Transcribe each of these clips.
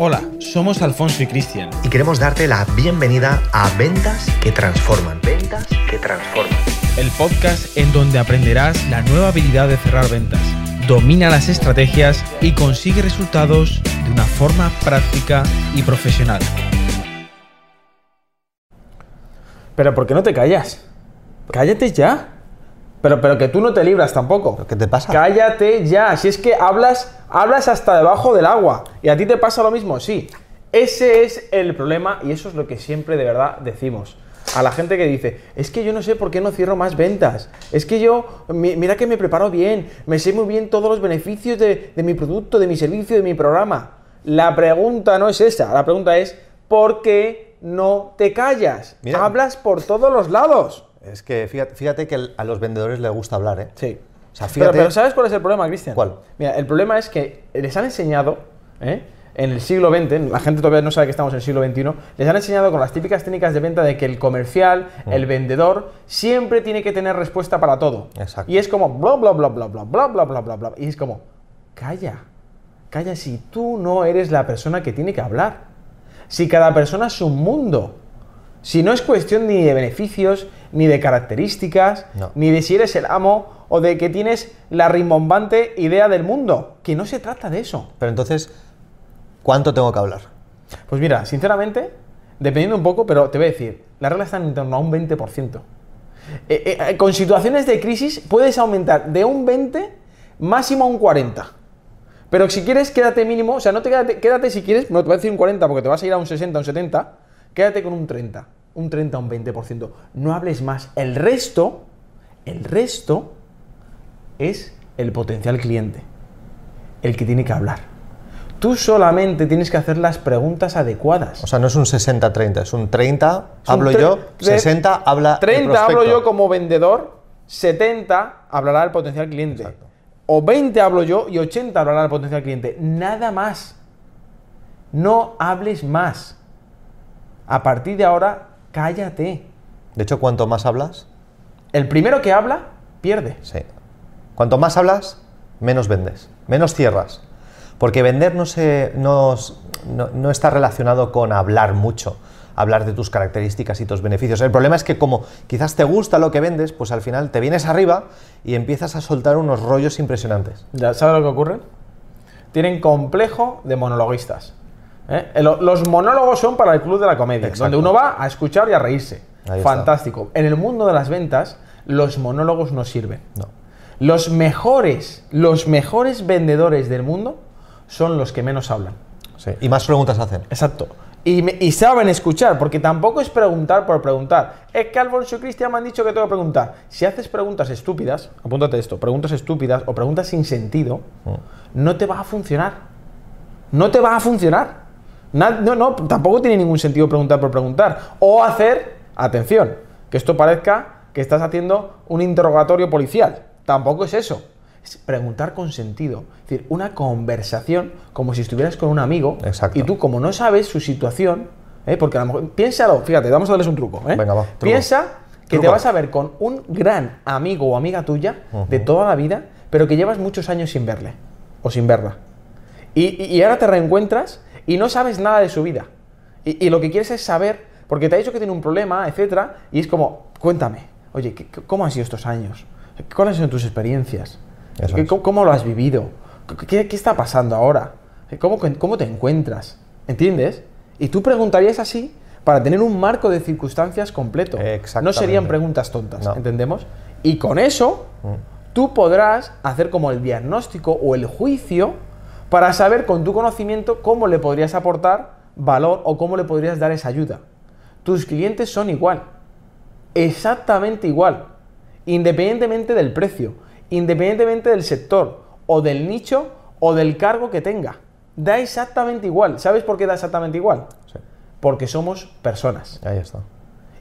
Hola, somos Alfonso y Cristian. y queremos darte la bienvenida a Ventas que Transforman. Ventas que Transforman. el podcast en donde aprenderás la nueva habilidad de cerrar ventas. Domina las estrategias y consigue resultados de una forma práctica y profesional. Pero ¿por qué no te callas? Cállate ya. Pero, pero que tú no te libras tampoco. ¿Qué te pasa? Cállate ya. Si es que hablas, hablas hasta debajo del agua. ¿Y a ti te pasa lo mismo? Sí. Ese es el problema y eso es lo que siempre de verdad decimos. A la gente que dice, es que yo no sé por qué no cierro más ventas. Es que yo, mi- mira que me preparo bien, me sé muy bien todos los beneficios de, de mi producto, de mi servicio, de mi programa. La pregunta no es esa, la pregunta es, ¿por qué no te callas? Mira. Hablas por todos los lados. Es que fíjate, fíjate que a los vendedores les gusta hablar, ¿eh? Sí. O sea, Pero, fíjate. pero ¿sabes cuál es el problema, Cristian? ¿Cuál? Mira, el problema es que les han enseñado, ¿eh? en el siglo XX, la gente todavía no sabe que estamos en el siglo XXI, les han enseñado con las típicas técnicas de venta de que el comercial, Mm. el vendedor, siempre tiene que tener respuesta para todo. Exacto. Y es como bla, bla, bla, bla, bla, bla, bla, bla, bla, bla. Y es como, calla, calla si tú no eres la persona que tiene que hablar. Si cada persona es un mundo. Si no es cuestión ni de beneficios, ni de características, No. ni de si eres el amo o de que tienes la rimbombante idea del mundo. Que no se trata de eso. Pero entonces, ¿cuánto tengo que hablar? Pues mira, sinceramente, dependiendo un poco, pero te voy a decir, la regla está en torno a un 20%. Eh, eh, eh, con situaciones de crisis puedes aumentar de un 20 máximo a un 40. Pero si quieres, quédate mínimo, o sea, no te quédate, quédate si quieres, no te voy a decir un 40 porque te vas a ir a un 60, un 70, quédate con un 30, un 30, un 20%. No hables más. El resto, el resto es el potencial cliente, el que tiene que hablar. Tú solamente tienes que hacer las preguntas adecuadas. O sea, no es un 60-30, es un 30, Es un hablo tre- yo, tre- 60 habla el 30 hablo yo como vendedor, 70 hablará el potencial cliente. Exacto. O 20 hablo yo y 80 hablará el potencial cliente. Nada más. No hables más. A partir de ahora, cállate. De hecho, cuanto más hablas, El primero que habla, pierde. sí. Cuanto más hablas, menos vendes, menos cierras. Porque vender no, se, no, no- no está relacionado con hablar mucho, hablar de tus características y tus beneficios. El problema es que como quizás te gusta lo que vendes, pues al final te vienes arriba y empiezas a soltar unos rollos impresionantes. ¿Ya sabes lo que ocurre? Tienen complejo de monologuistas. ¿Eh? El- Los monólogos son para el club de la comedia, Exacto. donde uno va a escuchar y a reírse. Ahí está. Fantástico. En el mundo de las ventas, los monólogos no sirven. No. Los mejores, los mejores vendedores del mundo son los que menos hablan. Sí. Y más preguntas hacen. Exacto. Y, me- y saben escuchar, porque tampoco es preguntar por preguntar. Es que Alfonso y Cristian me han dicho que tengo que preguntar. Si haces preguntas estúpidas, apúntate esto, preguntas estúpidas o preguntas sin sentido, no te va a funcionar. No te va a funcionar. No, no, tampoco tiene ningún sentido preguntar por preguntar. O hacer, atención, que esto parezca que estás haciendo un interrogatorio policial. Tampoco es eso. Es preguntar con sentido. Es decir, una conversación como si estuvieras con un amigo Exacto. y tú como no sabes su situación, ¿eh? porque a lo mejor, piénsalo, fíjate, vamos a darles un truco. ¿eh? Venga, va, truco. Piensa que te vas a ver con un gran amigo o amiga tuya de toda la vida, pero que llevas muchos años sin verle o sin verla. Y, y- y ahora te reencuentras y no sabes nada de su vida. Y, y lo que quieres es saber, porque te ha dicho que tiene un problema, etcétera, y es como, cuéntame, oye, ¿qué- qué- ¿cómo han sido estos años? ¿Cuáles son tus experiencias? Eso ¿Qué- es. ¿Cómo, cómo lo has vivido? ¿Qué, qué está pasando ahora? ¿Cómo, ¿Cómo te encuentras? ¿Entiendes? Y tú preguntarías así para tener un marco de circunstancias completo. No serían preguntas tontas, No. ¿entendemos? Y con eso, tú podrás hacer como el diagnóstico o el juicio para saber con tu conocimiento cómo le podrías aportar valor o cómo le podrías dar esa ayuda. Tus clientes son igual, exactamente igual, independientemente del precio, independientemente del sector o del nicho o del cargo que tenga. Da exactamente igual. ¿Sabes por qué da exactamente igual? Sí. Porque somos personas. Ahí está.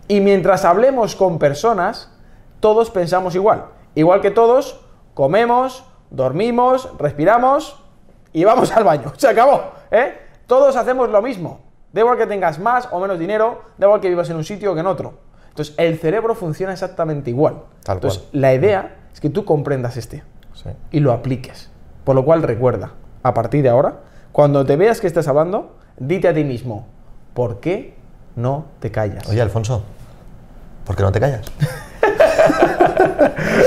Y mientras hablemos con personas, todos pensamos igual. Igual que todos, comemos, dormimos, respiramos y vamos al baño. Se acabó. ¿eh? Todos hacemos lo mismo. Da igual que tengas más o menos dinero, da igual que vivas en un sitio o que en otro. Entonces, el cerebro funciona exactamente igual. Tal Entonces, cual. la idea es que tú comprendas este Sí. y lo apliques. Por lo cual, recuerda, a partir de ahora, cuando te veas que estás hablando, dite a ti mismo, ¿por qué no te callas? Oye, Alfonso, ¿por qué no te callas?